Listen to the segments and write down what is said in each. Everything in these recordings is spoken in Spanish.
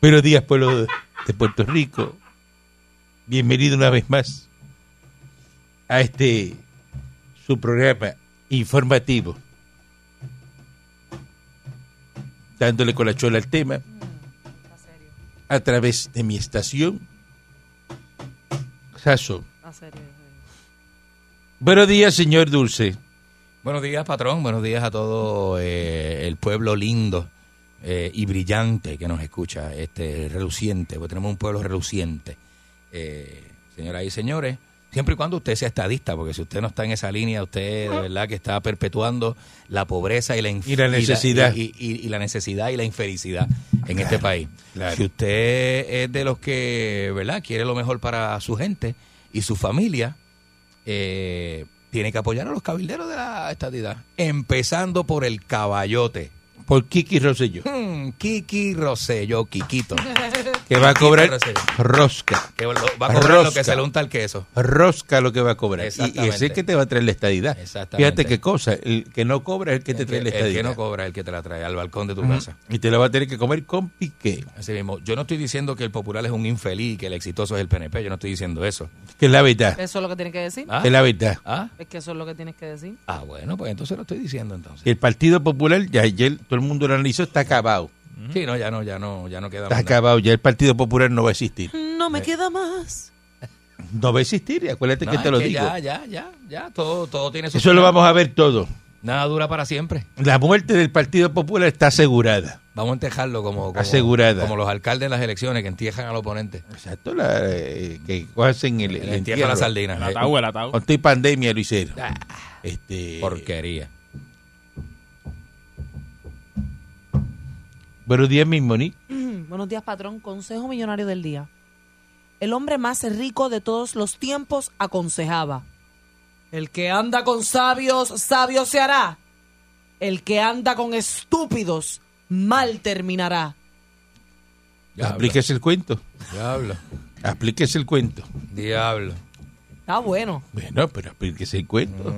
Buenos días, pueblo de Puerto Rico. Bienvenido una vez más a este su programa informativo. Dándole con la chola al tema a través de mi estación. Saso. Buenos días, señor Dulce. Buenos días, patrón. Buenos días a todo eh, el pueblo lindo eh, y brillante que nos escucha, este reluciente, porque tenemos un pueblo reluciente. Eh, señoras y señores, siempre y cuando usted sea estadista, porque si usted no está en esa línea, usted de verdad que está perpetuando la pobreza y la, Y la necesidad. y, y- y la necesidad y la infelicidad en este país. claro. Si usted es de los que, ¿verdad?, quiere lo mejor para su gente y su familia, eh, tiene que apoyar a los cabilderos de la estadidad, empezando por el caballote. Por Kiki Rosselló, Hmm, Kiki Rosselló, Kikito. que va a cobrar rosca. Que lo- va a cobrar lo Rosca. que se le unta el queso. Rosca lo que va a cobrar. Y, y ese es el que te va a traer la estadidad. Exactamente. Fíjate qué cosa. El que no cobra es el que te El trae que, la el estadidad. que no cobra es el que te la trae al balcón de tu casa. Y te lo va a tener que comer con pique. Así mismo. Yo no estoy diciendo que el popular es un infeliz y que el exitoso es el PNP. Yo no estoy diciendo eso. Que es la verdad. Eso es lo que tienes que decir. ¿Ah? Es la verdad. ¿Ah? Es que eso es lo que tienes que decir. Ah, bueno, pues entonces lo estoy diciendo entonces. El Partido Popular, ya ayer todo el mundo lo analizó, está acabado. Sí, no, ya no, ya no, ya no queda Está más acabado. Ya el Partido Popular no va a existir. No me queda más. No va a existir. y Acuérdate No, que te lo que digo. Ya, ya, ya, ya. Todo, todo tiene su Eso lo vamos a ver todo. Nada dura para siempre. La muerte del Partido Popular está asegurada. Vamos a entejarlo como, como, Asegurada. como los alcaldes en las elecciones que entierran al oponente. Exacto. La, eh, que hacen el, el Le entierran entierro. la sardina. El Eh, ataúd, el ataúd. Con pandemia lo hicieron. Ah, Este, porquería. Buenos días, mi Monique. Buenos días, patrón. Consejo millonario del día. El hombre más rico de todos los tiempos aconsejaba. El que anda con sabios, sabio se hará. El que anda con estúpidos, mal terminará. Diablo. Aplíquese el cuento. Diablo. Aplíquese el cuento. Diablo. Está bueno. Bueno, pero aplíquese el cuento.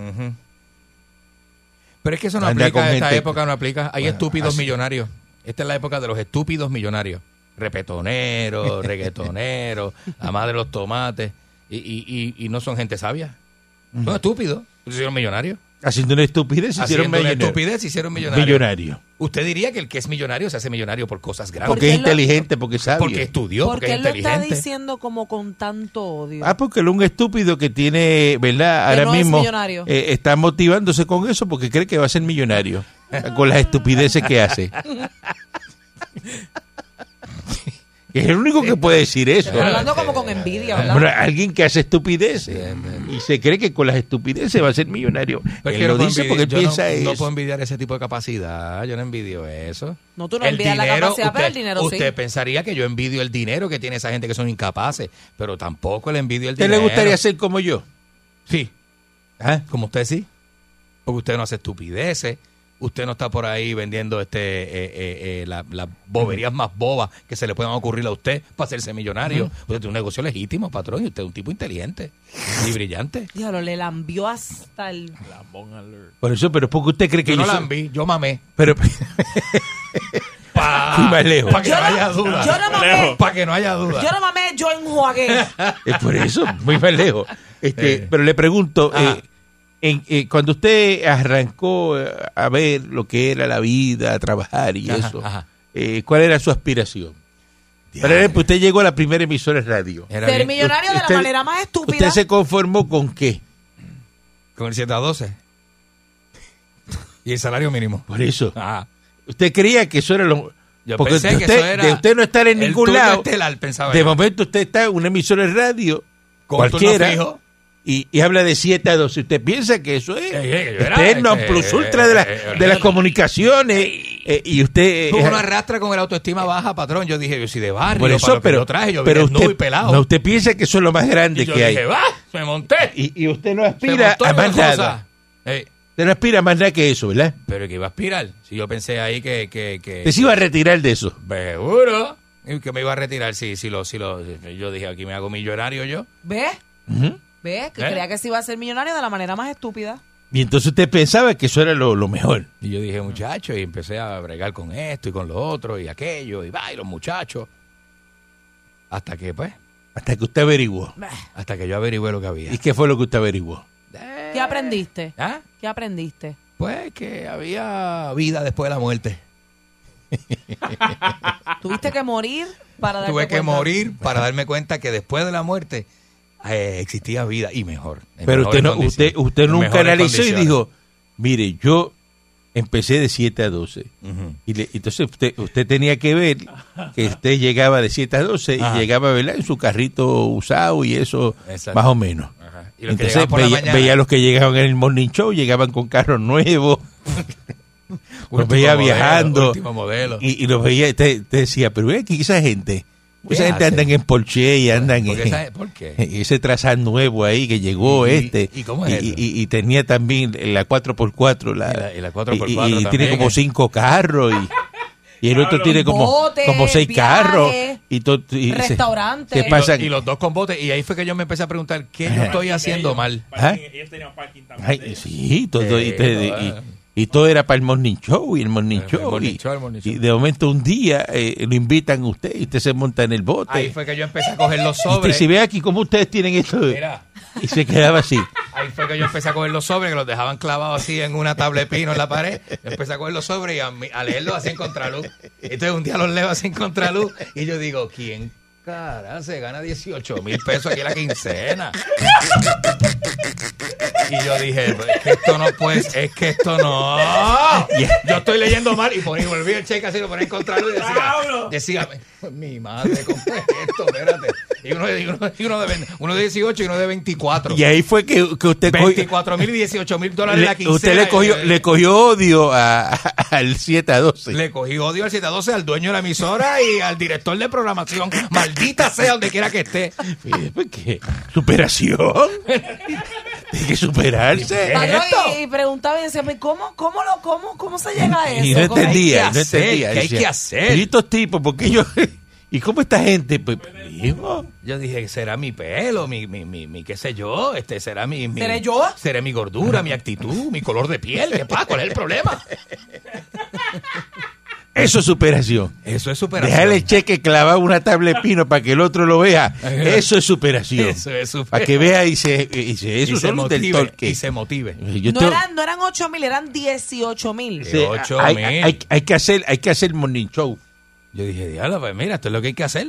Pero es que eso no Anda aplica, en esta gente- época no aplica. Hay Bueno, estúpidos así- millonarios. Esta es la época de los estúpidos millonarios. Repetoneros, reggaetoneros, la madre de los tomates. Y, y, y, y no son gente sabia. Son estúpidos. Se hicieron millonarios. Haciendo una estupidez se hicieron Haciendo una millonarios. estupidez se hicieron millonarios. Millonario. Usted diría que el que es millonario se hace millonario por cosas grandes. Porque es inteligente, porque sabe. Porque estudió, porque, Porque es él lo está inteligente. diciendo como con tanto odio. Ah, porque es un estúpido que tiene, ¿verdad? Que Ahora no es mismo millonario. eh, está motivándose con eso porque cree que va a ser millonario. con las estupideces que hace. es el único que puede decir eso. Hablando como con envidia, alguien que hace estupideces y se cree que con las estupideces va a ser millonario. Pero él que lo no puedo dice envidiar- porque él no- piensa no, eso. puedo envidiar ese tipo de capacidad. Yo no envidio eso. No, tú no envidias la capacidad, pero el dinero sí. Usted pensaría que yo envidio el dinero que tiene esa gente que son incapaces, pero tampoco le envidio el ¿Te dinero. le gustaría ser como yo? Sí, ¿Ah? como usted sí. Porque usted no hace estupideces. Usted no está por ahí vendiendo este eh, eh, eh, la- las boberías más bobas que se le puedan ocurrir a usted para hacerse millonario. Usted tiene un negocio legítimo, patrón, y usted es un tipo inteligente y brillante. Diablo, le lambió hasta el... Lambón alert. Por eso, pero es porque usted cree que Yo no yo la soy- yo mamé. Pero Pa- Fui más lejos. Para que no no- haya duda. yo no mamé. Para que no haya duda. Yo no mamé, yo enjuagué. es por eso, muy más lejos. Este, Eh. Pero le pregunto, eh, en- eh, cuando usted arrancó eh, a ver lo que era la vida, a trabajar y Ajá, eso, ajá. eh, ¿cuál era su aspiración? Por ejemplo, usted llegó a la primera emisora de radio. Era Ser bien- millonario de la Usted- manera más estúpida. ¿Usted se conformó con qué? Con el 7 a 12. Y el salario mínimo. Por eso. ¿Usted creía que eso era lo... yo porque pensé de que usted, eso era de usted no estar en ningún lado, estelar, de yo. momento usted está en una emisora de radio, Con turno cualquiera, fijo. Y, y habla de 7 a 12. ¿Usted piensa que eso es? Eh, eh, yo era, Usted es non eh, plus eh, ultra de, la- de las comunicaciones eh, y usted... eh, Uno arrastra con el autoestima baja, patrón. Yo dije, yo soy de barrio, por para eso, lo pero, yo traje, yo pero usted, pelado. no, usted piensa que eso es lo más grande y yo que hay. dije, va, me monté. Y, y usted no aspira a más cosa. nada. Usted no aspira a más nada que eso, ¿verdad? pero que iba a aspirar. Si yo pensé ahí que... que, que Usted se iba a retirar de eso. Seguro. Que me iba a retirar, sí, sí lo, sí lo, yo dije, aquí me hago millonario yo. ¿Ves? Ujú. ¿Ves? Que ¿Eh? creía que se iba a ser millonario de la manera más estúpida. Y entonces usted pensaba que eso era lo, lo mejor. Y yo dije, muchacho, y empecé a bregar con esto y con lo otro y aquello, y va, y los muchachos. Hasta que, pues, Hasta que usted averiguó. hasta que yo averigüé lo que había. ¿Y qué fue lo que usted averiguó? ¿Qué aprendiste? ¿Ah? ¿Qué aprendiste? Pues que había vida después de la muerte. Tuviste que morir para darte Tuve que cuenta? morir para darme cuenta que después de la muerte eh, existía vida y mejor. Pero usted, no, usted, usted nunca analizó y dijo, mire, yo empecé de 7 a 12. Ujú. Y le- entonces usted, usted tenía que ver que usted llegaba de 7 a 12 y llegaba ¿verdad? en su carrito usado y eso, Exacto. más o menos. Y Entonces veía, veía a los que llegaban en el morning show, llegaban con carros nuevos, los veía modelo, viajando y, y los veía, te, te decía, pero ve aquí esa gente, ¿Qué esa gente andan en Porsche y andan ¿Por qué, en, ¿Por qué? ese trazar nuevo ahí que llegó ¿Y- este. y cómo es y, y- y tenía también la 4x4. La, Y la- y la 4x4 y- y tiene como ¿eh? cinco carros. Y, y el otro tiene como, Botes, como seis viajes, carros. Y, to- y se- restaurantes. se Y, pasan- los, y los dos con botes. Y ahí fue que yo me empecé a preguntar, ¿qué yo estoy haciendo mal? ¿Ah? Ellos tenían parking también. Ay, sí, todo, y, Sí, te- no, y- y todo era para el morning show y el morning El show. morning y, show, el morning y show. de momento un día eh, lo invitan a usted y usted se monta en el bote. Ahí fue que yo empecé a coger los y usted sobres. si ve aquí cómo ustedes tienen esto. Mira, Y se quedaba así. ahí fue que yo empecé a coger los sobres, que los dejaban clavados así en una tabla de pino en la pared. Yo empecé a coger los sobres y a, a leerlos así en contraluz. Entonces un día los leo así en contraluz y yo digo, ¿quién cara se gana 18 mil pesos aquí en la quincena? Y yo dije, "Pues, es que esto no puede, es que esto no. Yo estoy leyendo mal y poní, volví el cheque así, lo ponía en contraluz y decía, decía, mi madre, ¿cómo es esto? Espérate. Y uno, de- y uno, y uno de, 20 uno de 18 y uno de 24. Y ahí fue que, que usted cogió- 24 mil y 18 mil dólares la le, quincena. usted le cogió, Eh, le cogió odio a- al 7 a 12. le cogí odio al 712, al dueño de la emisora y al director de programación. Maldita sea donde quiera que esté. ¿por qué? Superación. Tiene que superarse. Y, y preguntaba y decía, ¿cómo, cómo, lo, cómo, ¿cómo se llega a eso? Y no ¿Cómo- entendía, hay que y no entendía. ¿Qué hay que hacer? ¿Y estos tipos? ¿Por qué yo? ¿Y cómo esta gente? Pues, hijo, Yo dije, será mi pelo, mi, mi, mi, mi qué sé yo, este será mi, mi- ¿Seré yo? Será mi gordura, mi actitud, mi color de piel, ¿qué pasa? ¿Cuál es el problema? eso es superación. Eso es superación. Dejarle el cheque clavado en una tabla de pino para que el otro lo vea. Eso es superación. Eso es superación. Para que vea y se, y se eso y se del motive, torque. y se motive. Yo No, tengo- eran, no eran 8 mil, eran 18 mil. Sí, hay, mil. hay- hay que hacer, hay que hacer morning show. Yo dije, diablo, pues mira, esto es lo que hay que hacer.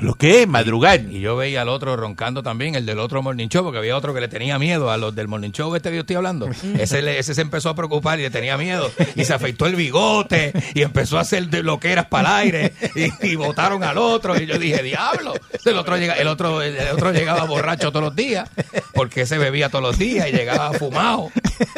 Lo que es madrugar. Y yo veía al otro roncando también, el del otro Morning Show, porque había otro que le tenía miedo a los del Morning Show este que yo estoy hablando. Ese, le- ese se empezó a preocupar y le tenía miedo. Y se afeitó el bigote y empezó a hacer de lo que eras para el aire. Y, y votaron al otro. Y yo dije, diablo. El otro, llega, el, otro, el otro llegaba borracho todos los días, porque se bebía todos los días y llegaba fumado.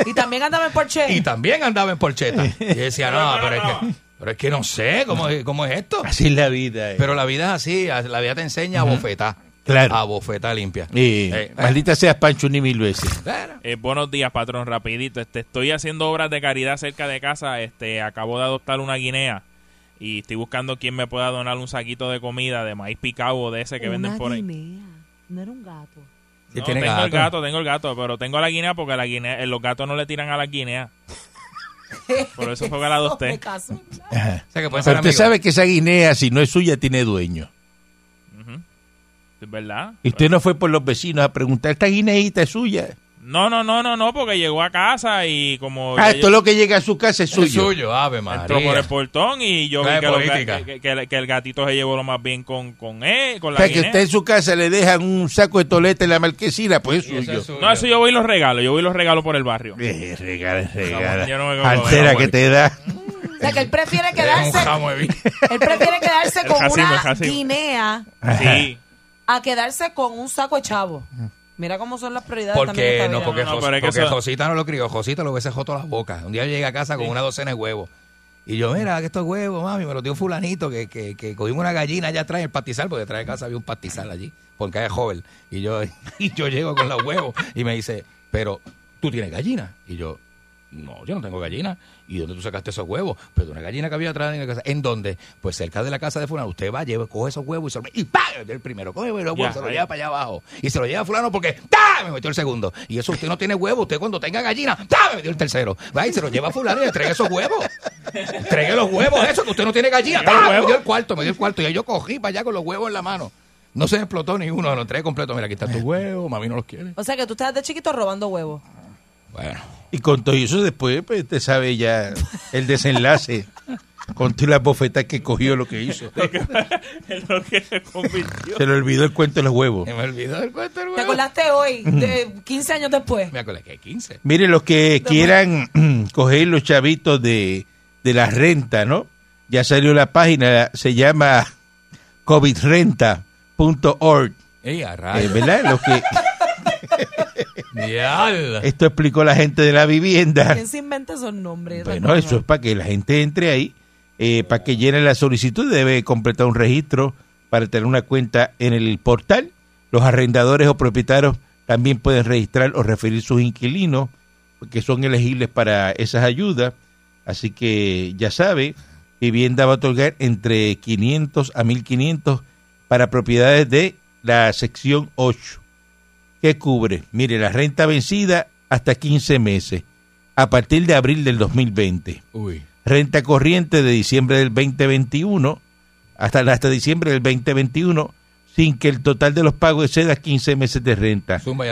Y también andaba en Porsche. Y también andaba en porcheta. Y decía, no, pero es que, pero es que no sé cómo, es- cómo es esto. Así es la vida. eh. Pero la vida es así, la vida te enseña a bofetar. Claro. A bofetar limpia. Eh, Eh, maldita seas Pancho ni mil veces. Claro. Eh, buenos días, patrón. Rapidito, este, estoy haciendo obras de caridad cerca de casa. Este, acabo de adoptar una guinea y estoy buscando quién me pueda donar un saquito de comida de maíz picado o de ese que venden por ahí. guinea. No era un gato. Sí, No, tengo el gato. gato, tengo el gato, pero tengo la guinea porque la guinea, eh, los gatos no le tiran a la guinea. Por eso fue caso. Ajá. O sea, que puede ser Pero usted amigo. sabe que esa guinea, si no es suya, tiene dueño. Ujú. ¿Es verdad? Y usted no fue por los vecinos a preguntar, ¿esta guineita es suya? No, no, no, no, no, porque llegó a casa y como... Ah, esto lo que llega a su casa es Es suyo. suyo, ave Entró por María. el portón y yo vi que, lo- que- que- que el gatito se llevó lo más bien con, con él, con O la sea, que usted en su casa le dejan un saco de tolete en la marquesina, pues es suyo. es suyo. No, eso yo voy y los regalo, yo voy y los regalo por el barrio. Eh, regala, regala. Yo no me como Altera que te da. O sea, que él prefiere Es un quedarse, él prefiere quedarse con jacimo, una guinea Sí. a quedarse con un saco de chavo. Mira cómo son las prioridades también Porque esta no, porque, No, Jos- porque eso- Josita no lo crió. Josita lo hubiese joto las bocas. Un día llega a casa con una docena de huevos. Y yo, mira, que estos huevos, mami, me los dio fulanito, que, que, que cogimos una gallina allá atrás en el pastizal, porque detrás de casa había un pastizal allí, porque es joven. Y yo, y yo llego con los huevos y me dice, pero tú tienes gallina. Y yo, no, yo no tengo gallina. ¿Y dónde tú sacaste esos huevos? Pero una gallina que había atrás en la casa. ¿En dónde? Pues cerca de la casa de fulano. Usted va, lleva, coge esos huevos y se los y ¡pam! Me metió el primero. Coge los huevos, se lo ahí. lleva para allá abajo. Y se lo lleva a fulano porque ¡ta! Me metió el segundo. Y eso usted no tiene huevos. Usted cuando tenga gallina, ¡ta! Me metió el tercero. Va y se lo lleva a fulano y le entrega esos huevos. Entregue los huevos, eso, que usted no tiene gallina. ¡ta! Me dio el cuarto, me dio el cuarto. Y ahí yo cogí para allá con los huevos en la mano. No se me explotó ni uno, lo entregué completo. Mira, aquí están tus huevos, mami no los quiere. O sea que tú estás de chiquito robando huevos. Bueno. Y con todo eso después, pues usted sabe ya el desenlace. Con todas las bofetas que cogió lo que hizo. Lo que se convirtió. Se le olvidó el cuento de los huevos. Se me olvidó el cuento del ¿Te huevo. acordaste hoy, de 15 años después? Me acordé que hay 15. Mire, los que quieran coger los chavitos de, de la renta, ¿no? Ya salió la página, se llama covidrenta.org. Ey, a eh. ¿Verdad? Los que. esto explicó la gente de la vivienda. ¿Quién se inventa esos nombres? Bueno, eso es para que la gente entre ahí, eh, para que llene la solicitud, debe completar un registro para tener una cuenta en el portal. Los arrendadores o propietarios también pueden registrar o referir sus inquilinos, que son elegibles para esas ayudas. Así que ya sabe, vivienda va a otorgar entre 500 a 1500 para propiedades de la sección 8. ¿Qué cubre? Mire, la renta vencida hasta 15 meses, a partir de abril del 2020. Uy. Renta corriente de diciembre del 2021 hasta, hasta diciembre del 2021, sin que el total de los pagos exceda 15 meses de renta. Zumba.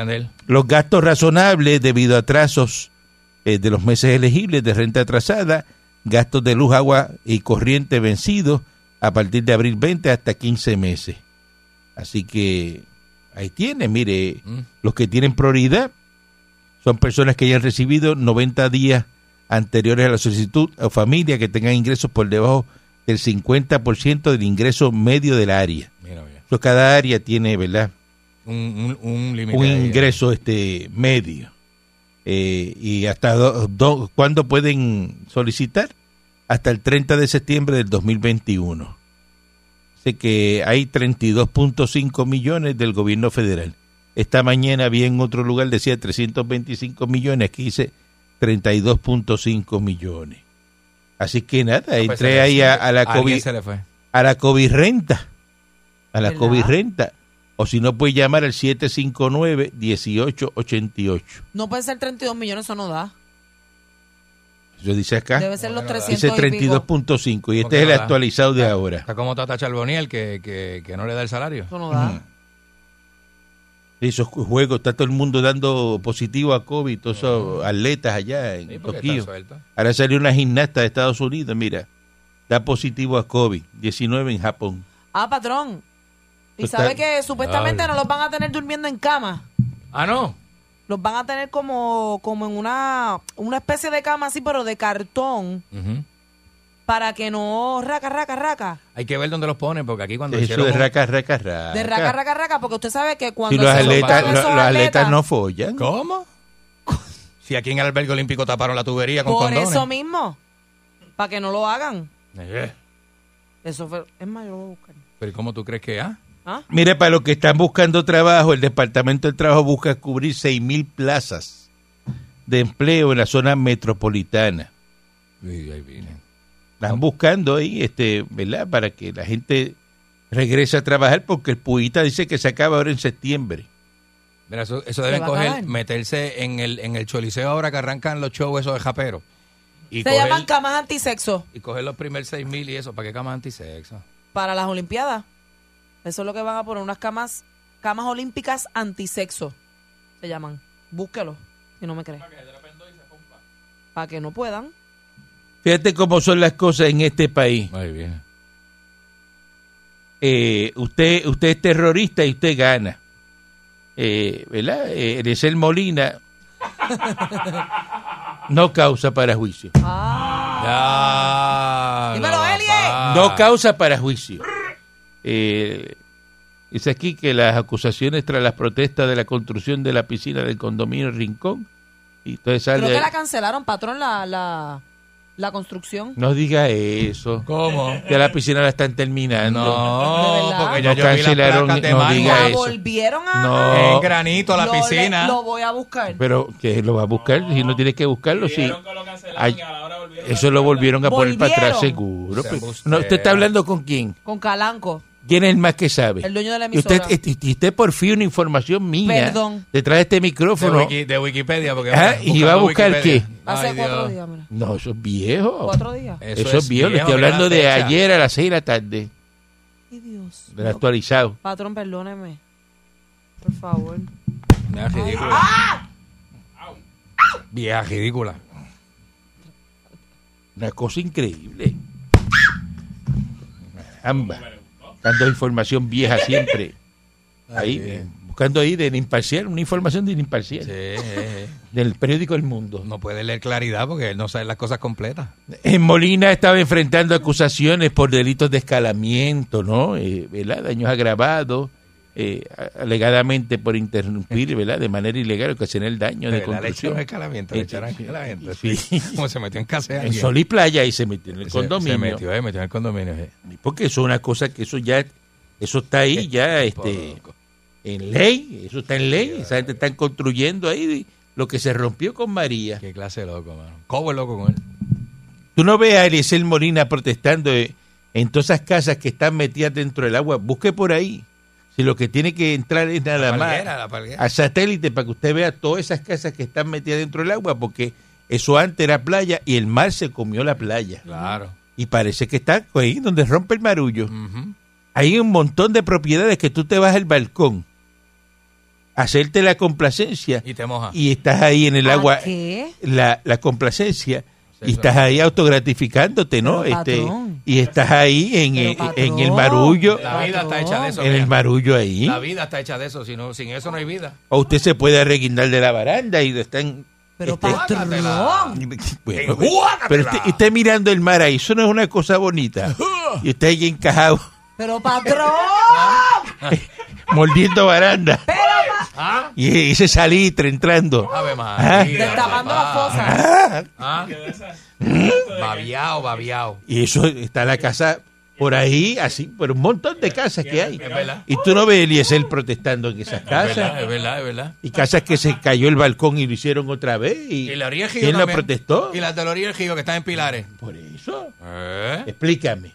Los gastos razonables debido a atrasos eh, de los meses elegibles de renta atrasada, gastos de luz, agua y corriente vencidos a partir de abril 20 hasta 15 meses. Así que ahí tiene, mire, Mm. los que tienen prioridad son personas que hayan recibido 90 días anteriores a la solicitud o familia que tengan ingresos por debajo del 50% del ingreso medio del área. Mira, mira. So, cada área tiene, ¿verdad? Un, un, un límite. un ahí. ingreso este medio. Eh, y hasta do, do- cuándo pueden solicitar? Hasta el 30 de septiembre del 2021. Sé que hay 32.5 millones del gobierno federal. Esta mañana había en otro lugar, decía 325 millones, aquí dice 32.5 millones. Así que nada, Pues entré ahí a, a la COVID, se le fue. a la COVID renta. A la ¿Verdad? COVID renta. O si no, puede llamar al 759-1888. No puede ser 32 millones, eso no da. Eso dice acá. Debe ser los Bueno, 300 Dice y pico. 32.5 y ¿Cómo este es el no actualizado de ahora. Está como Tata Charboniel que, que, que no le da el salario. Eso no da. Esos juegos, está todo el mundo dando positivo a COVID, todos esos atletas allá en Sí, Tokio. Ahora salió una gimnasta de Estados Unidos, mira, da positivo a COVID-19 en Japón. Ah, patrón. Y sabe que supuestamente no los van a tener durmiendo en cama. Ah, no. Los van a tener como, como en una, una especie de cama así, pero de cartón, para que no raca, raca, raca. Hay que ver dónde los ponen, porque aquí cuando Eso de raca, raca, raca. De raca, raca, raca, porque usted sabe que cuando Si los se atletas, juntan los, esos los atletas no follan. ¿Cómo? Si aquí en el albergue olímpico taparon la tubería con Por condones. eso mismo, para que no lo hagan. Eh, Eso fue, es más, yo lo voy a buscar. Pero ¿cómo tú crees que ah? ¿Ah? Mire, para los que están buscando trabajo, el Departamento del Trabajo busca cubrir 6.000 plazas de empleo en la zona metropolitana. Uy, ahí viene. Están buscando ahí, este, ¿verdad? Para que la gente regrese a trabajar porque el puita dice que se acaba ahora en septiembre. Mira, eso, eso deben coger, meterse en el, en el choliseo ahora que arrancan los shows esos de japero. Y Se coger, llaman camas antisexo y coger los primeros seis mil y eso, ¿para qué cama antisexo? para las Olimpiadas. Eso es lo que van a poner, unas camas, camas olímpicas antisexo. Se llaman. Búsquelo, si no me cree. Para que no puedan. Fíjate cómo son las cosas en este país. Ahí viene. Eh, usted, usted es terrorista y usted gana. Eh, ¿Verdad? Eh, Eresel Molina no causa para juicio. Ah, Ya. Dímelo, la Elie. papá. No causa para juicio. Eh, dice aquí que las acusaciones tras las protestas de la construcción de la piscina del condominio Rincón y entonces creo sale que la cancelaron, patrón, la, la, La construcción. No diga eso. ¿Cómo? Que la piscina la están terminando. ¿De No, porque No ya yo vi las cancelaron, de no diga La eso. volvieron a... No. En granito la Lo le- piscina. Lo voy a buscar. Pero que lo va a buscar, si no tienes que buscarlo, sí. Ay, volvieron Eso lo volvieron a poner para atrás ¿Volvieron? seguro. Se Pues, no, ¿Usted está hablando con quién? Con Calanco. ¿Quién es el más que sabe? El dueño de la Y usted, emisora. y- usted por fin una información mía Perdón. detrás de este de, micrófono. Wiki- de Wikipedia. Porque Ah, ¿y va a buscar Wikipedia. Hace Ay, cuatro Dios. días, mira. No, eso es viejo. Cuatro días. Eso, es viejo. Le estoy mira hablando la de fecha. ayer a las seis de la tarde, Ay, Dios. del actualizado. Patrón, perdóneme. Por favor. Vieja ridícula. ¡Ah! Vieja ridícula. Una cosa increíble. Ambas. Dando información vieja siempre. Ahí, buscando ahí del imparcial, una información del imparcial. Sí, Del periódico El Mundo. no puede leer claridad porque él no sabe las cosas completas. En Molina estaba enfrentando acusaciones por delitos de escalamiento, ¿no? Eh, ¿verdad? Daños agravados, eh, alegadamente por interrumpir, ¿verdad? De manera ilegal, ocasionar el daño de la leche construcción. no es calamiento, le Eh, aquí a la gente. sí. Como se metió en casa de En. Sol y Playa y se metió en el Se- condominio. Se metió, eh, metió en el condominio. Porque eso es una cosa que eso ya, eso está ahí ya este, Poco. en ley, eso está en ley. Esa gente está construyendo ahí lo que se rompió con María. Qué clase de loco, mano. ¿Cómo es loco con él? Tú no ves a Eliezer Molina protestando eh, en todas esas casas que están metidas dentro del agua. Busque por ahí. Si lo que tiene que entrar es nada La más palguera, la palguera. a satélite para que usted vea todas esas casas que están metidas dentro del agua, porque eso antes era playa y el mar se comió la playa. Claro. Y parece que está ahí donde rompe el marullo. Hay un montón de propiedades que tú te vas al balcón a hacerte la complacencia Y te moja. y estás ahí en el ¿A agua, qué? la, la complacencia, y estás es. ahí autogratificándote, ¿no? Pero, Este, patrón. y estás ahí en, Pero, patrón. en el marullo, La vida está hecha de eso. en el marullo ahí. La vida está hecha de eso. Si no, sin eso no hay vida. O usted se puede arreguindar de la baranda y están... Pero, este, patrón. bueno, pero usted, usted mirando el mar ahí, eso no es una cosa bonita. Y usted ahí encajado, Pero, patrón. mordiendo baranda. ¿Ah? Y ese salitre entrando. Ave María. Destapando la papá. fosa. ¿Ah? Babiao, babiao. Y eso está la casa por ahí, así, pero un montón de casas que hay. Es verdad. Y tú no ves Eliezer protestando en esas Es verdad, casas. es verdad, es verdad. Y casas que se cayó el balcón y lo hicieron otra vez. Y, Y la orilla ¿Quién lo también. protestó? Y las de la orilla del Gío que están en Pilares. Por eso. ¿Eh? Explícame.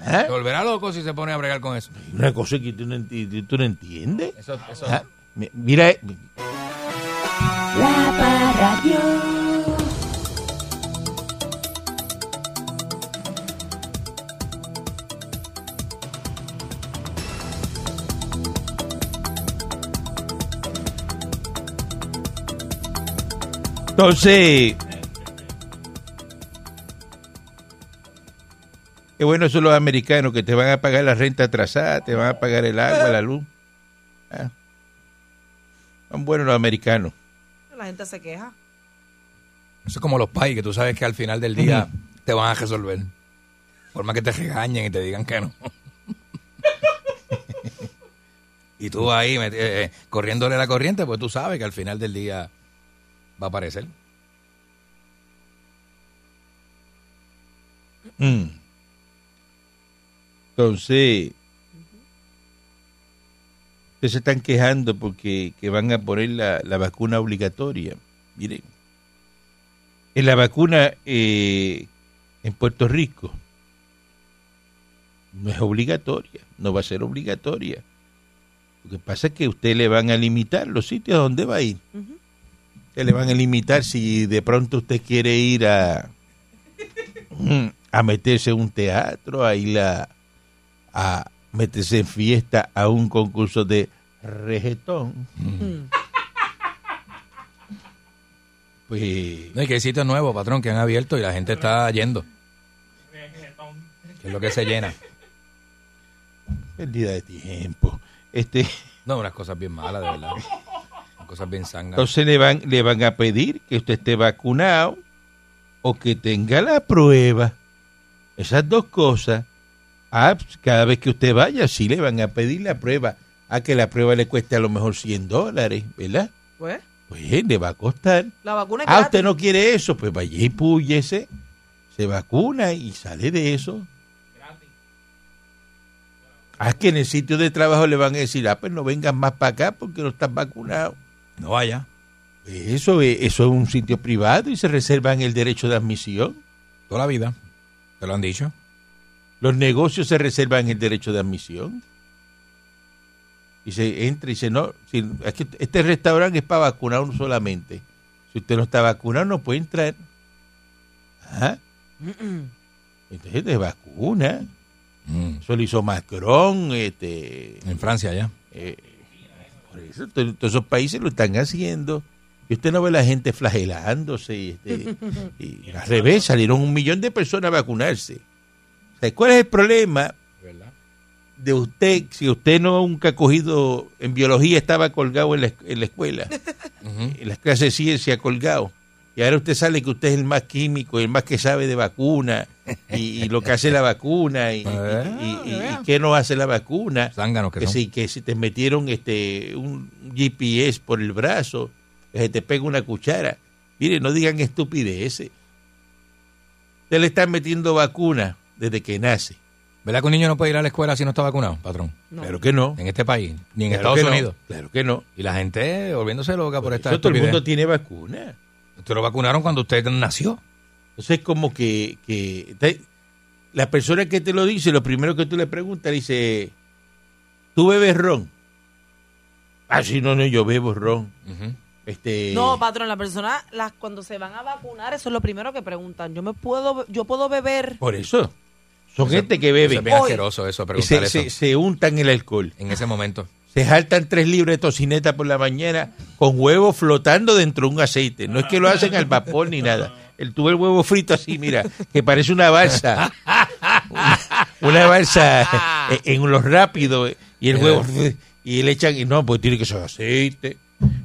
¿Ah? Se volverá loco si se pone a bregar con eso. Una cosa que no, tú no entiendes. Eso, eso. ¿Ah? Mi- Mira, eh, La entonces... Qué bueno son los americanos que te van a pagar la renta atrasada, te van a pagar el agua, la luz. Ah. Son buenos los americanos. La gente se queja. Eso es como los pais, que tú sabes que al final del día te van a resolver. Forma que te regañen y te digan que no. y tú ahí eh, eh, corriéndole la corriente, pues tú sabes que al final del día va a aparecer. Mm. Entonces, ustedes se están quejando porque que van a poner la, la vacuna obligatoria. Miren, en la vacuna eh, en Puerto Rico no es obligatoria, no va a ser obligatoria. Lo que pasa es que usted le van a limitar los sitios a donde va a ir. Que le van a limitar si de pronto usted quiere ir a mm, a meterse en un teatro, a ir a, a meterse en fiesta a un concurso de reggaetón. Mm. Pues No, y que hay sitios nuevos, patrón, que han abierto y la gente está yendo. Que es lo que se llena. pérdida de tiempo. Este, No, unas cosas bien malas, de verdad. Cosas bien sangas. entonces le van, le van a pedir que usted esté vacunado o que tenga la prueba. Esas dos cosas. Ah, pues, cada vez que usted vaya, sí le van a pedir la prueba. A que la prueba le cueste a lo mejor 100 dólares, ¿verdad? Pues, Pues le va a costar. la vacuna es Ah, gratis. usted no quiere eso, pues vaya y púyese se vacuna y sale de eso. Ah, que en el sitio de trabajo le van a decir, ah, pues no vengas más para acá porque no estás vacunado. No vaya. Eso, es- eso es un sitio privado y se reservan el derecho de admisión. Toda la vida. Te lo han dicho. Los negocios se reservan el derecho de admisión. Y se entra y dice, no, si, es que este restaurante es para vacunar uno solamente. Si usted no está vacunado, no puede entrar. Ajá. Entonces te vacuna. Mm. Eso lo hizo Macron. Este, En Francia ya. eh, por eso, to- todos esos países lo están haciendo. Y usted no ve la gente flagelándose. Y, este, y al revés, salieron un millón de personas a vacunarse. Sea, ¿Cuál es el problema de usted si usted no nunca ha cogido en biología estaba colgado en la, es- en la escuela Ujú. en las clases de ciencia colgado. Y ahora usted sale que usted es el más químico el más que sabe de vacuna y, y lo que hace la vacuna y, y- y- y- y qué no hace la vacuna. Que si que si te metieron este un GPS por el brazo que se te pega una cuchara. Mire no digan estupideces. Usted le están metiendo vacuna desde que nace ¿Verdad que un niño no puede ir a la escuela si no está vacunado, patrón? No. claro que no En este país, ni en Claro Estados no. Unidos. claro que no Y la gente volviéndose loca por esta Eso todo el mundo tiene vacuna Usted lo vacunaron cuando usted nació. Entonces, como que, que te- la persona que te lo dice, lo primero que tú le preguntas, dice, ¿tú bebes ron? Ah, sí, no, no, yo bebo ron. Este, No, patrón, la persona, las, cuando se van a vacunar, eso es lo primero que preguntan. Yo me puedo, yo puedo beber. por eso. Son Eso- gente que eso bebe Es bien Hoy. asqueroso eso, preguntar se, eso. se, se untan el alcohol. En ese momento. Se jaltan tres libras de tocineta por la mañana con huevo flotando dentro de un aceite. No es que lo hacen al vapor ni nada. El tuvo el huevo frito así, mira, que parece una balsa. Una, una balsa en, en los rápidos. Y el huevo, y le echan, y no, pues tiene que ser aceite.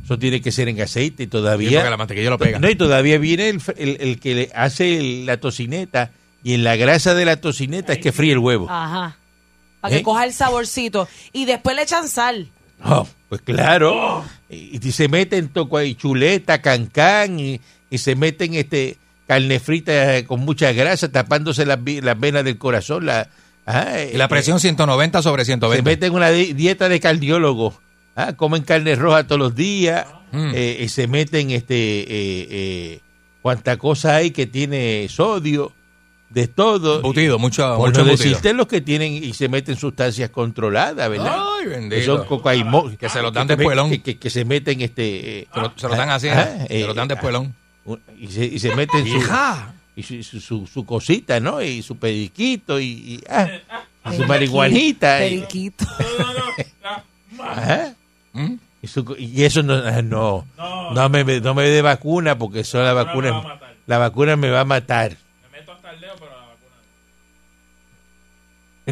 Eso tiene que ser en aceite y Sí, todavía. porque la mantequilla lo pega. No, y todavía viene el, el- el que le hace el- la tocineta. Y en la grasa de la tocineta es que fríe el huevo. Ajá. Para ¿Eh? que coja el saborcito. Y después le echan sal. Oh, pues claro. Y, y se meten toco ahí chuleta, cancán y, y se meten este carne frita eh, con mucha grasa tapándose las, las venas del corazón. La, ah, Y la eh, presión 190 sobre se 120. meten en una di- dieta de cardiólogo. Ah, comen carne roja todos los días Mm. eh, y se meten este eh, eh, cuanta cosa hay que tiene sodio, de todo. Embutido, mucho, Por mucho los que tienen y se meten sustancias controladas, ¿verdad? Ay, que bendito. son cocaímo- Que se los dan que- de puelón. que, que- que se meten este eh, Se lo, se lo dan así, ah, ¿eh? se eh, lo dan de puelón. y se, y se meten su, ¡Hija! y su, su, su- su cosita, ¿no? Y su periquito y, y, ah, y su marihuanita. y- Periquito. ajá. ¿Mm? Y, su- y eso no, ah, no, no, me, no me dé vacuna porque eso la vacuna, me va a matar. la vacuna me va a matar.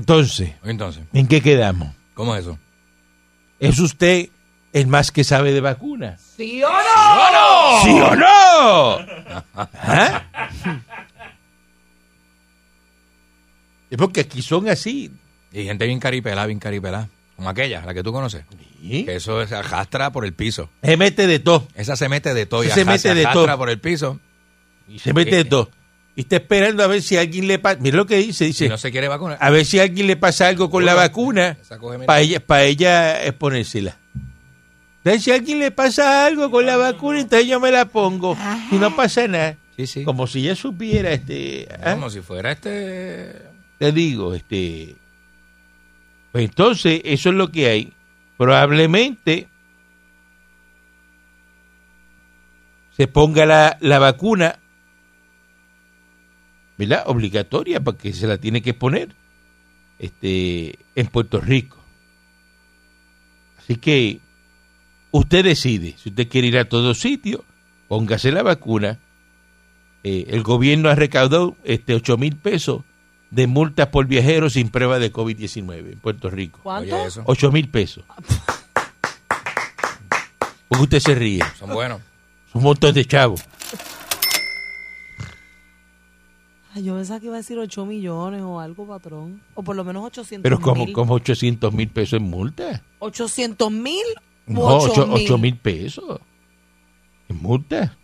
Entonces, Entonces, ¿en qué quedamos? ¿cómo es eso? ¿Es usted el más que sabe de vacunas? ¿Sí o no? ¿Sí o no? ¿Ah? Es porque aquí son así. Y gente bien caripelada, bien caripelada. Como aquella, la que tú conoces. ¿sí? Que eso se arrastra por el piso. Se mete de todo. Esa se mete de todo y se ajá, mete de arrastra todo. por el piso. Y se mete de todo. Y está esperando a ver si alguien le pasa. Mira lo que dice. Si Dice, no se quiere vacunar. a ver si a alguien le pasa algo con la vacuna para ella, para ella exponérsela. Entonces, si a alguien le pasa algo con la vacuna, entonces yo me la pongo. Y no pasa nada. Sí, sí. Como si ella supiera, este... ¿ah? Como si fuera este... te digo, este, pues entonces eso es lo que hay. Probablemente se ponga la, la vacuna, ¿verdad? Obligatoria, porque se la tiene que poner, este, en Puerto Rico. Así que usted decide, si usted quiere ir a todos sitios, póngase la vacuna. Eh, el gobierno ha recaudado este 8 mil pesos de multas por viajeros sin prueba de COVID-19 en Puerto Rico. ¿Cuánto? Oye, eso. 8 mil pesos. Porque usted se ríe. Son buenos. Es un montón de chavos. Ay, yo pensaba que iba a decir 8 millones o algo, patrón. O por lo menos 800 Pero como, mil. como 800 mil pesos en multa. 800 mil No, o 8 8 mil. pesos en multa.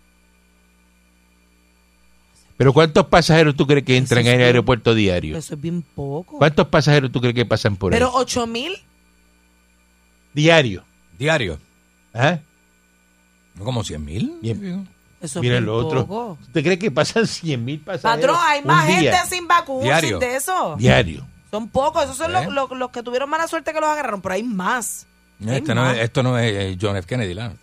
Pero ¿cuántos pasajeros tú crees que entran en el aeropuerto diario? Eso es bien poco. ¿Cuántos pasajeros tú crees que pasan por ahí? Pero 8 mil, Diario. Diario. ¿Ah? ¿No como 100 mil? Eso es Mira lo otro. poco. ¿Usted cree que pasan 100 mil pasajeros? Patrón, hay un más día? gente sin vacuna, Diario. sin de eso. Diario. Son pocos, esos son ¿Eh? los, los- los que tuvieron mala suerte que los agarraron, pero hay más. Hay Este no más. es, esto no es eh, John F. Kennedy, ¿la?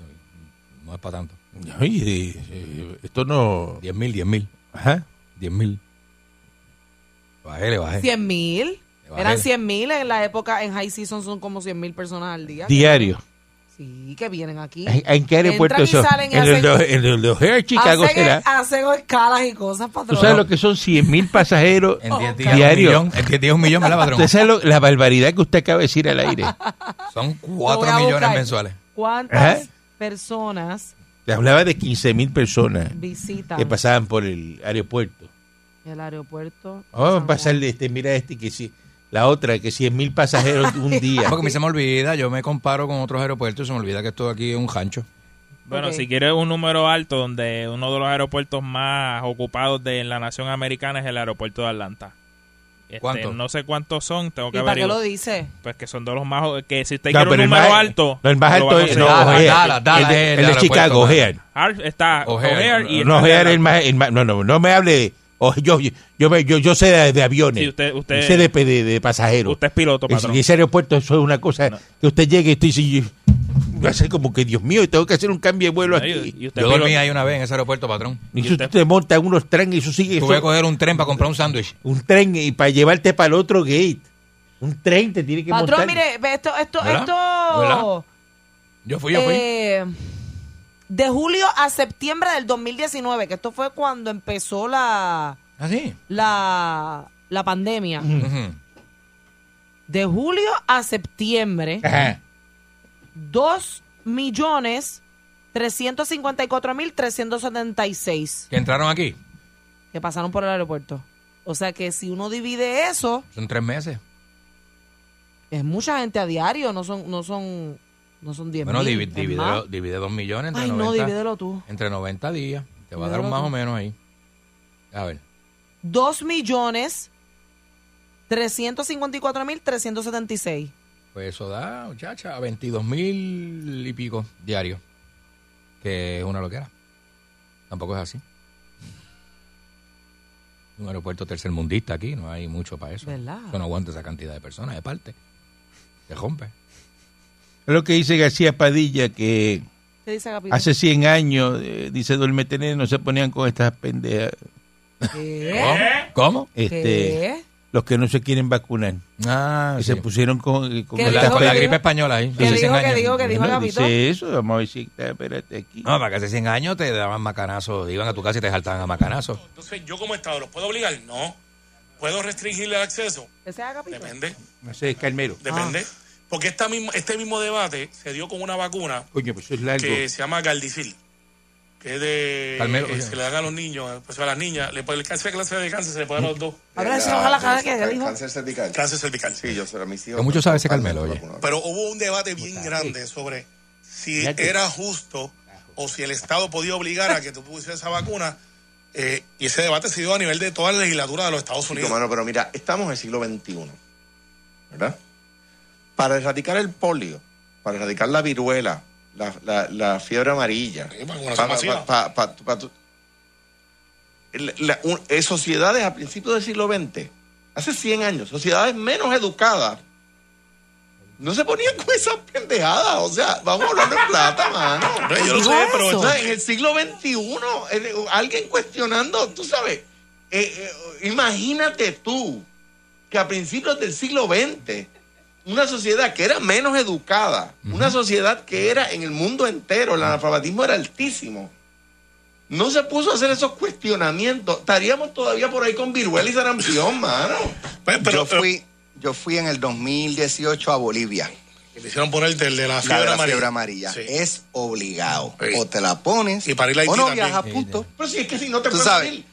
No es para tanto. Oye, eh, esto no... 10 mil, 10 mil. Ajá. 10 mil. Bajé, le bajé. 100 mil. Eran 100 mil en la época, en high season son como 100 mil personas al día. Diario. Sí, que vienen aquí. ¿En, qué aeropuerto Entran y son? salen y En el, hacen- de, en el de O'Hare, Chicago hacen, será. hacen escalas y cosas, patrón. ¿Tú sabes lo que son 100 mil pasajeros En 10 días, diarios? un millón. En 10 días, un millón, ¿verdad, patrón? ¿Usted sabe lo- la barbaridad que usted acaba de decir al aire? Son Lo voy 4 a millones buscar. mensuales. ¿Cuántas ¿Eh? personas Te hablaba de 15 mil personas visitan que pasaban por el aeropuerto. el aeropuerto? Vamos a pasarle este, mira este que sí, la otra que 100 mil pasajeros un día. Porque a mí se me olvida, yo me comparo con otros aeropuertos y se me olvida que esto aquí es un rancho. Bueno, si quieres un número alto, donde uno de los aeropuertos más ocupados de la nación americana es el aeropuerto de Atlanta. Este, ¿Cuánto? No sé cuántos son, tengo que ¿Y para qué averiguar. lo dice? Pues que son de los más... o- Que si usted No, quiere un número más- alto... no, el más alto es- conseguir. no, Dallas, O'Hare. Dallas, Dallas el de, es el el de aeropuerto Chicago, O'Hare. Har- está O'Hare. O'Hare y No, O'Hare más, el más- no, no, no me hable de, o- yo, yo, yo, yo, yo sé de, de aviones, Sí, usted- usted- Yo sé de, de, de pasajeros. Usted es piloto, patrón. y ese aeropuerto eso es una cosa que usted llegue y usted dice, va a ser como que Dios mío, tengo que hacer un cambio de vuelo aquí. y usted Yo dormí ahí una vez en ese aeropuerto, patrón. Y y eso usted- te monta en unos trenes y eso sigue. Tuve que coger un tren para comprar un sándwich. un tren y para llevarte para el otro gate. Un tren te tiene que Patrón, montar. mire, ve esto, esto, ¿Verdad? esto. ¿Verdad? Yo fui, yo fui. eh, de julio a septiembre del 2019, que esto fue cuando empezó la, ¿Ah, sí? la, la pandemia. De julio a septiembre, Ajá. 2 millones 354 mil 376 ¿Que entraron aquí? que pasaron por el aeropuerto. O sea que si uno divide eso, Son tres meses. es mucha gente a diario, no son, no son, no son 10 Bueno, mil. es divide, divide dos millones entre Ay, 90. no, divídelo tú. Entre 90 días. Te va a dar un más tú. o menos ahí. A ver. 2 millones 354 mil 376. Pues eso da, muchacha, 22 mil y pico diarios. Que es una loquera. Tampoco es así. Un aeropuerto tercermundista aquí, no hay mucho para eso. ¿Verdad? Eso no aguanta esa cantidad de personas, de parte. Se rompe. Es lo que dice García Padilla, que ¿Qué dice Agapito? hace 100 años, eh, dice Duerme Tener, no se ponían con estas pendejas. ¿Qué? ¿Cómo? Este, ¿Qué? los que no se quieren vacunar. Ah, que sí. se pusieron con, eh, con ¿Qué Con la, con la ¿Qué gripe española ahí. ¿Qué dijo? 100 ¿Qué años. dijo? ¿Qué dijo Bueno, Agapito? dice eso, vamos a ver si está, espérate aquí. No, para que hace 100 años te daban macanazos, iban a tu casa y te saltaban a macanazos. Entonces, yo como Estado, ¿los puedo obligar? No. ¿Puedo restringirle el acceso? ¿Ese es Agapito? Depende, No sé, es Carmelo. depende. Porque esta misma, este mismo debate se dio con una vacuna pues eso es largo. que se llama Gardasil, que es de... Eh, oye. se le dan a los niños, pues a las niñas, le, el cáncer clase de cáncer se le puede dar a los dos. A ver, si ojalá cada que Cáncer- dijo. Cáncer cervical. Cáncer cervical. Sí, yo a mis hijos. Que mucho sabe ese Carmelo, oye. Pero hubo un debate bien grande sobre si era justo o si el Estado podía obligar a que tú pusieras esa vacuna. eh, y ese debate se dio a nivel de toda la legislatura de los Estados Unidos. mano, pero mira, estamos en el siglo XXI, ¿verdad? Para erradicar el polio, para erradicar la viruela, la, la- la fiebre amarilla, sociedades a principios del siglo XX, hace 100 años, sociedades menos educadas, no se ponían con esas pendejadas. O sea, vamos a hablar de plata, mano. No, yo lo sé, pero? O sea, en el siglo XXI, eh, alguien cuestionando, tú sabes, eh, eh, imagínate tú que a principios del siglo XX, una sociedad que era menos educada, una sociedad que era en el mundo entero, el analfabetismo era altísimo, no se puso a hacer esos cuestionamientos. Estaríamos todavía por ahí con viruela y sarampión, mano. Pues, pero, yo fui yo fui en el 2018 a Bolivia le hicieron ponerte el de la la fiebre de la amarilla. fiebre amarilla Sí. es obligado Sí. o te la pones Y para ir a o Haití no también. viajas punto Pero si es que si no te puedes ir,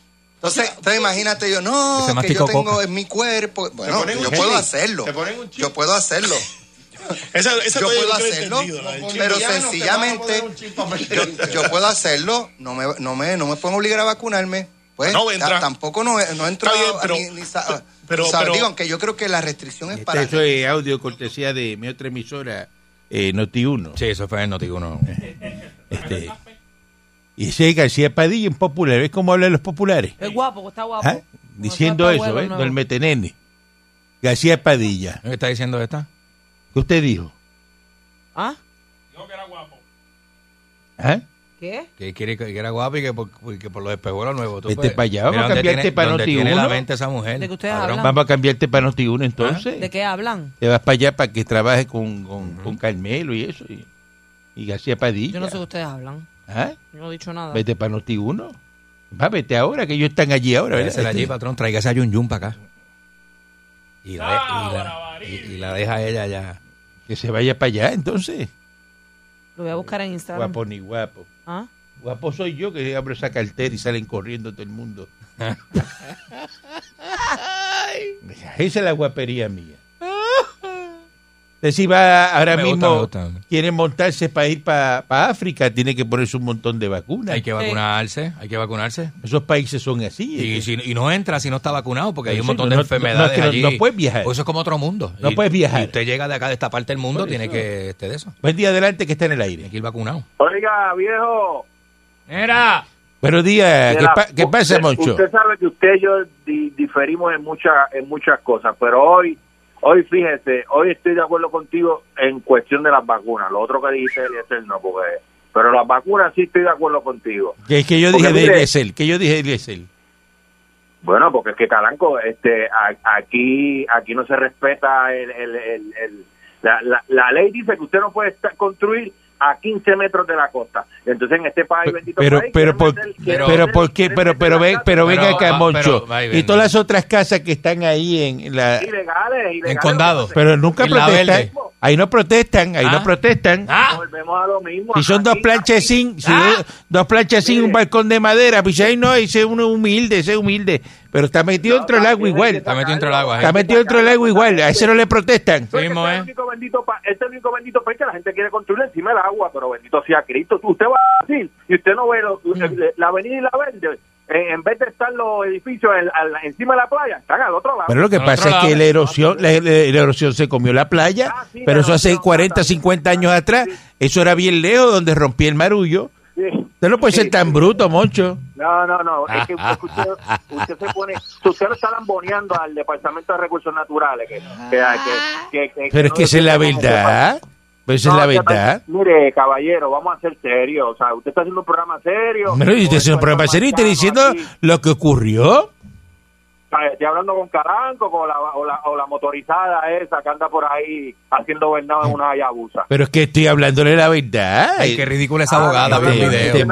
entonces, entonces imagínate yo no que yo tengo coca. en mi cuerpo bueno yo puedo hacerlo yo puedo hacerlo Esa, esa yo puedo no hacerlo pero no sencillamente yo, puedo hacerlo no me no me no me pueden obligar a vacunarme Pues No, entra. tampoco no, no entró Está bien, pero- ni, ni sa- pero- sabe, pero- digo, aunque yo creo que la restricción es Este, para... Eso es audio cortesía de mi otra emisora, eh, Noti1. Sí, eso fue el Notiuno. Este, y ese es García Padilla, un popular. ¿Ves cómo hablan los populares? Es guapo, está guapo. ¿Ah? Diciendo Está eso, bueno, ¿eh? nuevo. No el metenene. García Padilla. ¿Qué está diciendo esta? ¿Qué usted dijo? ¿Ah? ¿Ah? ¿Qué? Que quiere que era guapo y que por, que por los espejuelos nuevos. Vete puedes- pa' allá, vamos a cambiarte tiene- pa' dónde Noti tiene la uno. mente esa mujer. ¿De qué ustedes Padrón. hablan? Vamos a cambiarte para Noti1 entonces. ¿De qué hablan? Te vas para allá para que trabajes con, con, con Carmelo y eso. Y, y García Padilla. Yo no sé qué ustedes hablan. ¿Ah? Yo no he dicho nada. Vete para Noti1. Va, vete ahora, que ellos están allí ahora. ¿verdad? Váyase allí, Este, patrón, tráigase a Yun Yun para acá. Y la, y, la, y- y la deja a ella ya. que se vaya para allá, entonces. Lo voy a buscar en Instagram. Guapo ni guapo. ¿Ah? Guapo soy yo que abro esa cartera y salen corriendo todo el mundo. Esa es la guapería mía. Usted si va ahora Me mismo, me gusta. quiere montarse para ir para África, tiene que ponerse un montón de vacunas. Hay que vacunarse, hay que vacunarse. Esos países son así. Y, eh, si- y no entra si no está vacunado, porque hay un Sí, montón no, de no, enfermedades no, es que no- allí. no puedes viajar. Pues eso es como otro mundo. No Y- puedes viajar. Y usted llega de acá, de esta parte del mundo, tiene que esté de eso. Buen día adelante que está en el aire. Tiene que ir vacunado. Oiga, viejo. ¡Era! Buenos días. ¿Qué, mira, pa- qué pasa, Moncho? Usted sabe que usted y yo di- diferimos en, muchas en muchas cosas, pero hoy, hoy fíjese, hoy estoy de acuerdo contigo en cuestión de las vacunas. Lo otro que dijiste, Eliezer, no, porque... Pero las vacunas sí estoy de acuerdo contigo. Que es que yo Porque dije de Eliezer, que yo dije de Eliezer. Bueno, porque es que Calanco, este, a- aquí, aquí no se respeta el, el- el- el- la, la, la ley dice que usted no puede estar- construir a 15 metros de la costa. Entonces en este país, bendito Pero, país, pero, por, meter- pero, meter- ¿por qué? Pero, pero ven, pero ven Pero, acá, ah, Moncho. pero, y todas las otras casas que están ahí en la, ilegales, ilegales. En condado. pero nunca En protestan. Ahí no protestan, ahí Ah. no protestan. ¡Ah! Volvemos a lo mismo. Si son dos planchas sin, si Ah. dos- dos planchas sin un balcón de madera, pues ahí no, ese es uno humilde, ese es humilde, pero está metido dentro del agua igual. Está metido dentro del agua, Está ¿eh? metido dentro del agua igual, a ese no le protestan. Pues mismo, este ¿eh? es el único bendito pa- este es el único bendito país que la gente quiere construir encima del agua, pero bendito sea Cristo. Usted va a decir, y usted no ve lo- la avenida y la verde, eh, en vez de estar los edificios en- al- encima de la playa, están al otro lado. Pero lo que Al pasa es que la erosión, la, erosión se comió la playa, Ah, sí, pero la eso hace erosión, 40, también. 50 años atrás, eso era bien lejos donde rompí el marullo. Sí. Usted no puede ser tan bruto, Moncho. No, no, no, es que usted, usted, se pone, usted lo está lamboneando al Departamento de Recursos Naturales. Que, que, que- que- Pero es no que esa es la verdad. Pero esa es No, la está- verdad. Mire, caballero, vamos a ser serios. O sea, usted está haciendo un programa serio. Pero usted es un programa serio y está diciendo Aquí. lo que ocurrió. Estoy hablando con Caranco con la, o, la, o la motorizada esa que anda por ahí haciendo verdad en una Hayabusa. Pero es que estoy hablándole la verdad. Ay, qué ridícula esa Ah, abogada no, por de-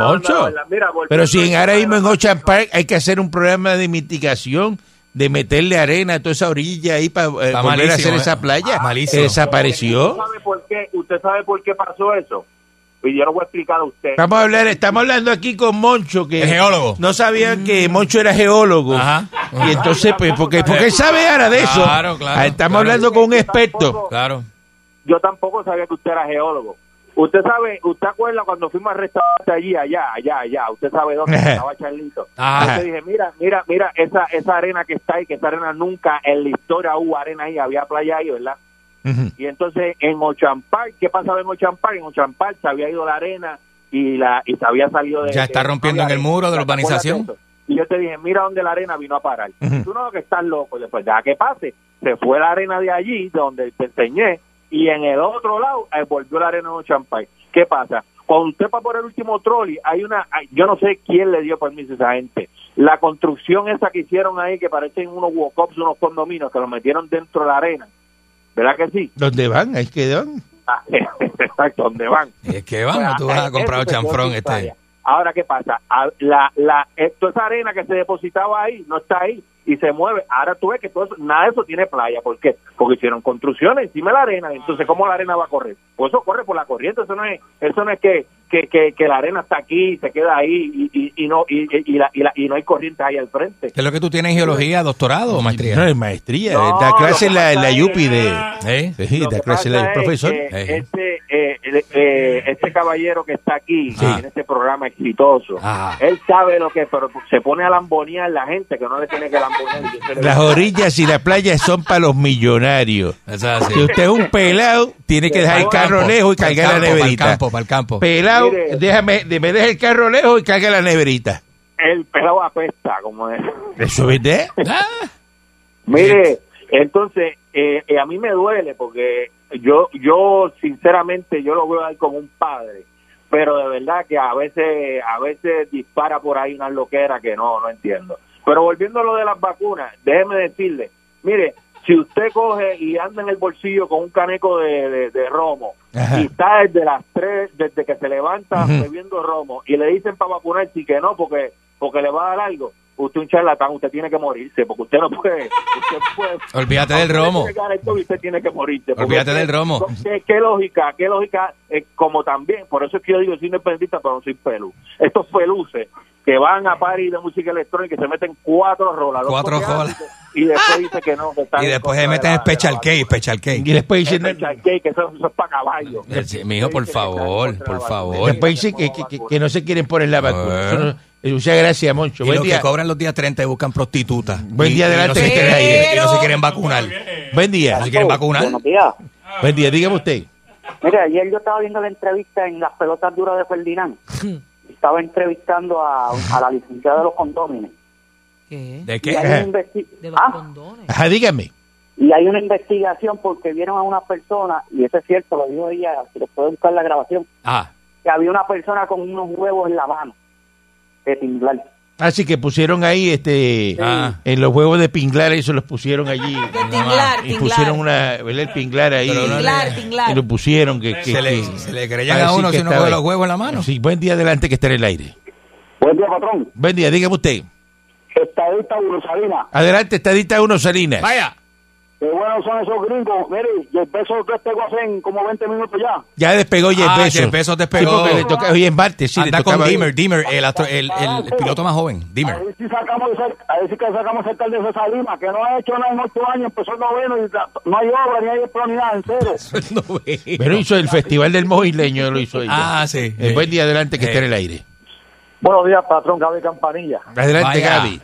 la- mira, Pero si ahora mismo en Ocean Park hay que hacer un programa de mitigación, de meterle arena a toda esa orilla ahí para volver a hacer eh. esa playa Ah, malísimo. desapareció. ¿Usted sabe por qué? ¿Usted sabe por qué pasó eso? Y yo lo voy a explicar a usted. Estamos, a hablar, estamos hablando aquí con Moncho, que Es geólogo. no sabían que Moncho era geólogo. Ajá. Y entonces, pues, porque, porque él sabe ahora de eso. Claro, claro, Ah, estamos claro. hablando con un experto. tampoco- Claro. Yo tampoco sabía que usted era geólogo. Usted sabe, usted acuerda cuando fuimos al restaurante allí, allá, allá, allá. Usted sabe dónde estaba Charlito. Ajá. Yo te dije, mira, mira, mira, esa, esa arena que está ahí, que esa arena nunca en la historia hubo arena ahí, había playa ahí, ¿verdad? Y entonces en Ocean Park, ¿qué pasaba en Ocean Park? En Ocean Park se había ido la arena y la y se había salido de... Ya está rompiendo en el muro de la ¿te acuerdas urbanización. Y yo te dije, mira dónde la arena vino a parar. Ujú. Tú no que estás loco. Y después, deja que pase. Se fue la arena de allí, de donde te enseñé, y en el otro lado eh, volvió la arena de Ocean Park. ¿Qué pasa? Cuando usted va por el último trolley, hay una, yo no sé quién le dio permiso a esa gente. La construcción esa que hicieron ahí, que parecen unos walk-ups, unos condominios, que los metieron dentro de la arena. ¿Verdad que sí? ¿Dónde van? Ahí quedan. Ah, Exacto, ¿dónde van? Es que vamos, tú vas a comprar se chanfrón este. Ahora, ¿qué pasa? A- La, la, eh, toda esa arena que se depositaba ahí no está ahí y se mueve. Ahora tú ves que todo eso- nada de eso tiene playa. ¿Por qué? Porque hicieron construcciones encima de la arena. Entonces, ¿cómo la arena va a correr? Pues eso corre por la corriente. Eso no es, eso no es que, que, que, que la arena está aquí, se queda ahí y, y, y no y, y, y la, y, la- y no hay corriente ahí al frente. ¿Qué es lo que tú tienes en geología, doctorado o maestría? No, es maestría. No, da clase en la, en la Yupi de. ¿Eh? Sí, da clase en la pasa es profesor. que Eh. este, eh, eh, eh, este caballero que está aquí Sí. en este programa exitoso, Ajá. él sabe lo que pero se pone a lambonear la gente que no le tiene que lambonear. Las orillas y la playa son para los millonarios. Así. Si usted es un pelado, tiene que dejar el carro lejos y cargar la neverita. campo, pa'l campo. Pelado, Mire. déjame, me deja el carro lejos y carga la neverita. El pelado apesta, como es. Eso es de. Mire, entonces, eh, eh, a mí me duele porque yo, yo sinceramente, yo lo veo a él como un padre, pero de verdad que a veces, a veces dispara por ahí una loquera que no, no entiendo. Pero volviendo a lo de las vacunas, déjeme decirle, mire, si usted coge y anda en el bolsillo con un caneco de, de- de romo Ajá. y está desde las 3, desde que se levanta bebiendo romo y le dicen para vacunarse y que no porque porque le va a dar algo, usted un charlatán, usted tiene que morirse porque usted no puede, usted puede Olvídate del romo. COVID, usted tiene que morirse. Olvídate usted- del romo. ¿Qué, qué lógica? ¿Qué lógica? eh, como también, por eso es que yo digo, soy independentista, pero no soy pelu. Estos peluces que van a París de música electrónica y se meten cuatro rolas. Cuatro rolas. Y después dice que no. que están Y después se de meten special de la cake, special cake. Y después dicen, Special cake, que eso, eso es para caballos. Sí, mijo, por favor, por favor. después dicen que, que- que- que no se quieren poner la vacuna. Muchas gracias, Moncho. Y Buen los día. que cobran los días 30 y buscan prostitutas. Buen Y- día, y adelante, no se que quieren- esté ahí. y no se quieren vacunar. Buen día. No se quieren vacunar. Buenos días. Buen día, dígame usted. Mire, ayer yo estaba viendo la entrevista en las pelotas duras de Ferdinand. Estaba entrevistando a, a la licenciada de los condóminos. ¿Qué? ¿De qué? De los Ah, condones. Ajá, dígame. y hay una investigación porque vieron a una persona, y eso es cierto, lo dijo ella, si lo puede buscar la grabación, Ah, que había una persona con unos huevos en la mano de timblar. Así que pusieron ahí, este, Ah. en los huevos de pinglar, eso los pusieron allí. De tinglar, Y tinglar. pusieron una. El pinglar ahí. No Tinglar, Y tinglar. lo pusieron que, que- se le, que- se le creyan para a uno que si ahí. los huevos en la mano. Sí, buen día adelante que está en el aire. Buen día, patrón. Buen día, dígame usted. Estadista Uno Salina. Adelante, estadista uno Salinas. Vaya. Qué buenos son esos gringos. Mire, y el peso este hace como 20 minutos ya. Ya despegó Jeff Ah, Bezos. Jeff Bezos despegó. Sí, le toca, hoy es martes, sí, le Anda con tocaba. Dimmer, Dimmer, el, astro- el, el- el piloto más joven, A Dimmer. ver si sacamos, a ver si que sacamos el alcalde de Salima, que no ha hecho nada en ocho años, empezó el noveno y la- no hay obra, ni hay plan, ni nada, en cero. Pero hizo el Festival del Mojileño, lo hizo ella. Ah, sí. Eh, buen día adelante que Eh. está en el aire. Buenos días, patrón Gaby Campanilla. Adelante, Vaya. Gaby.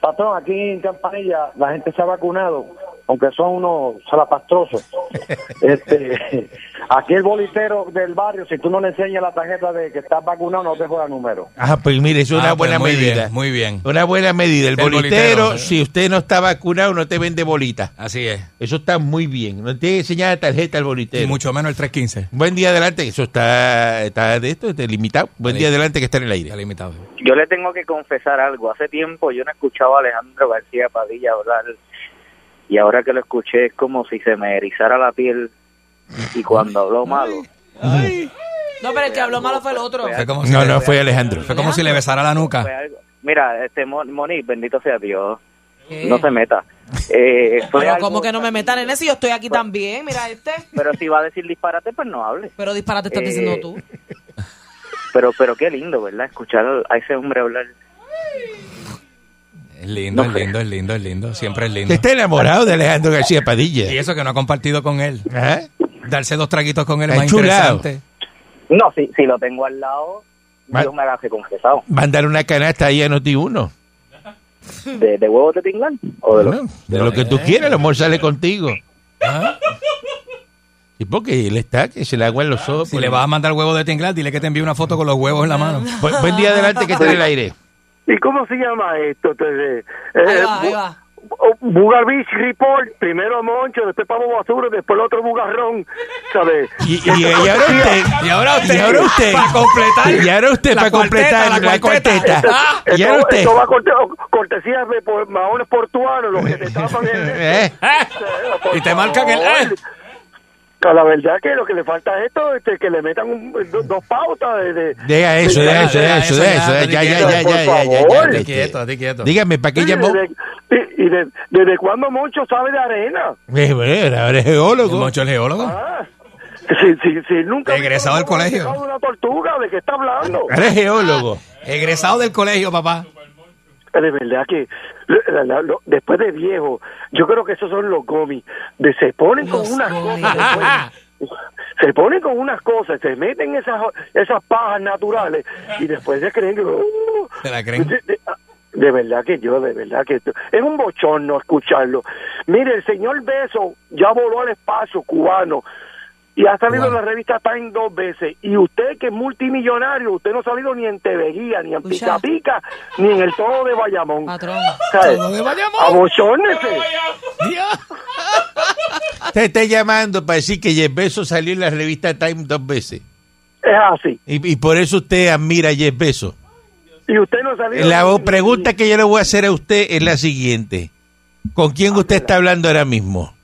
Patrón, aquí en Campanilla la gente se ha vacunado, aunque son unos salapastrosos. este, aquí el bolitero del barrio, si tú no le enseñas la tarjeta de que estás vacunado, no te juega número. Ajá, pues mire, es una Ah, pues buena muy medida. bien, muy bien. Una buena medida. El, El bolitero, bolitero, si usted no está vacunado, no te vende bolita. Así es. Eso está muy bien. No tiene que enseñar la tarjeta al bolitero. Y mucho menos el 315. Buen día adelante, eso está, está de esto, de limitado. Buen Sí. día adelante que está en el aire. Limitado. Yo le tengo que confesar algo. Hace tiempo yo no escuchaba a Alejandro García Padilla hablar y ahora que lo escuché es como si se me erizara la piel y cuando habló malo. No, pero el que habló malo fue el otro. Fue como si, No, no, fue Alejandro. fue como si le besara la nuca. Mira, este Mon- Monique, bendito sea Dios, ¿Qué? no se meta. Eh, fue Pero algo- como que no me metan en eso, yo estoy aquí también, mira este. Pero si va a decir disparate, pues no hable. Pero disparate estás Eh, diciendo tú. Pero pero qué lindo, ¿verdad? Escuchar a ese hombre hablar. Es lindo, No es lindo, es lindo, es lindo. Siempre es lindo. Usted está enamorado de Alejandro García Padilla. Y eso que no ha compartido con él. Ajá. Darse dos traguitos con él es más chulado. interesante. No, si, si lo tengo al lado, Ma- Dios me haga confesado. Mandar una canasta ahí a Noti Uno. ¿De, de huevos de tinglán? ¿O de los Bueno, de lo que tú quieras, el amor sale contigo. Ajá. Y porque él está, que se le aguan los ojos. Si por le vas a mandar huevo de tinglar, dile que te envíe una foto con los huevos en la mano. Bu- Buen día adelante que está en el aire. ¿Y cómo se llama esto? Entonces, Ahí va, ahí va. Bugar Beach Report, primero Moncho, después Pablo Basura, después el otro Bugarrón, ¿sabes? Y, y- y ahora usted. Y ahora usted, Y ahora usted. para completar. Y ahora usted la para completar cuarteta, la, cuarteta. Ah, Y ahora usted. esto va a corte- cortesía de por, maones portuanos, los que te tapan el... Eh, Por Y te marcan el- eh. La verdad que lo que le falta es esto, este, que le metan un- do- dos pautas de... de- Deja eso, de- deja eso, deja eso, deja ya, eso. Ya, ya, ya, por ya, ya, ya, ya, favor. ya, quieto. Dígame, ¿para qué llamó? desde- y, y de- ¿Desde cuándo Moncho sabe de arena? Eh, bueno, ahora es ¿El geólogo. Moncho el geólogo? Ah, Si, si, si nunca... Egresado del colegio. de una tortuga, ¿de qué está hablando? Eres geólogo. Egresado del colegio, papá. De verdad que la- la- lo- después de viejo, yo creo que esos son los gomis. De, se ponen con unas cosas. después- se ponen con unas cosas, se meten esas esas pajas naturales y después se creen que... uh, ¿Se la creen? De, de- de verdad que yo, de verdad que esto- es un bochorno escucharlo. Mire, el señor Beso ya voló al espacio cubano y ha salido en la revista Time dos veces. Y usted que es multimillonario, usted no ha salido ni en TV Guía, ni en Pica Pica, ni en el Todo de Bayamón. Patrón. Todo de Bayamón. Usted está llamando para decir que Jeff Bezos salió en la revista Time dos veces. Es así. Y, y por eso usted admira a Jeff Bezos. Y usted no ha salido... La ni- pregunta que yo le voy a hacer a usted es la siguiente. ¿Con quién usted está hablando ahora mismo?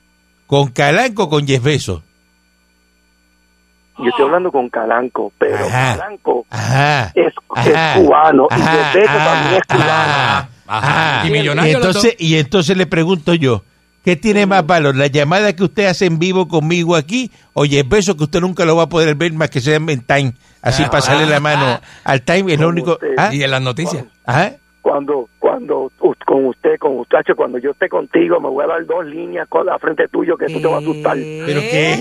¿Con Calanco o con Jeff Bezos? Yo estoy hablando con Calanco, pero Ajá. Calanco Ajá. es, Ajá. es cubano y Ajá. Beto también es cubano. Ah, Y millonario los entonces, y entonces le pregunto yo, ¿qué tiene más valor? ¿La llamada que usted hace en vivo conmigo aquí o Jeff Bezos que usted nunca lo va a poder ver más que sea en time? Así Ah. pasarle la mano al time es lo único... ¿Ah? Y en las noticias. ¿Ah? Cuando, cuando u- con usted, con muchacho, cuando yo esté contigo, me voy a dar dos líneas con la frente tuyo que tú te vas a asustar. ¿Pero qué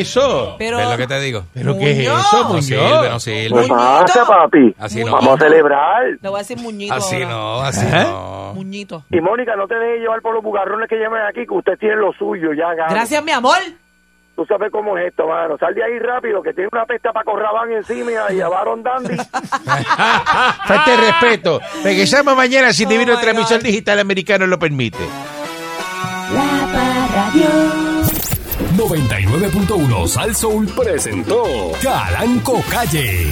es eso? Pero, ¿Ves lo que te digo? ¿Pero qué es Muñoz. eso, No sirve, no sirve. ¿Qué pasa, papi? Así no. Vamos a celebrar. Le voy a decir muñito. Así ahora. no, así Ajá. no. Muñito. Y Mónica, no te dejes llevar por los bugarrones que llamen aquí, que usted tiene lo suyo, ya. Gracias, mi amor. Tú sabes cómo es esto, mano. Sal de ahí rápido, que tiene una pesta para Corrabán encima y a Baron Dandy. Falta de respeto. Regresamos mañana si Oh Divino my Transmisión God. Digital Americano lo permite. La Parradio. 99.1 Sal Soul presentó Calanco Calle.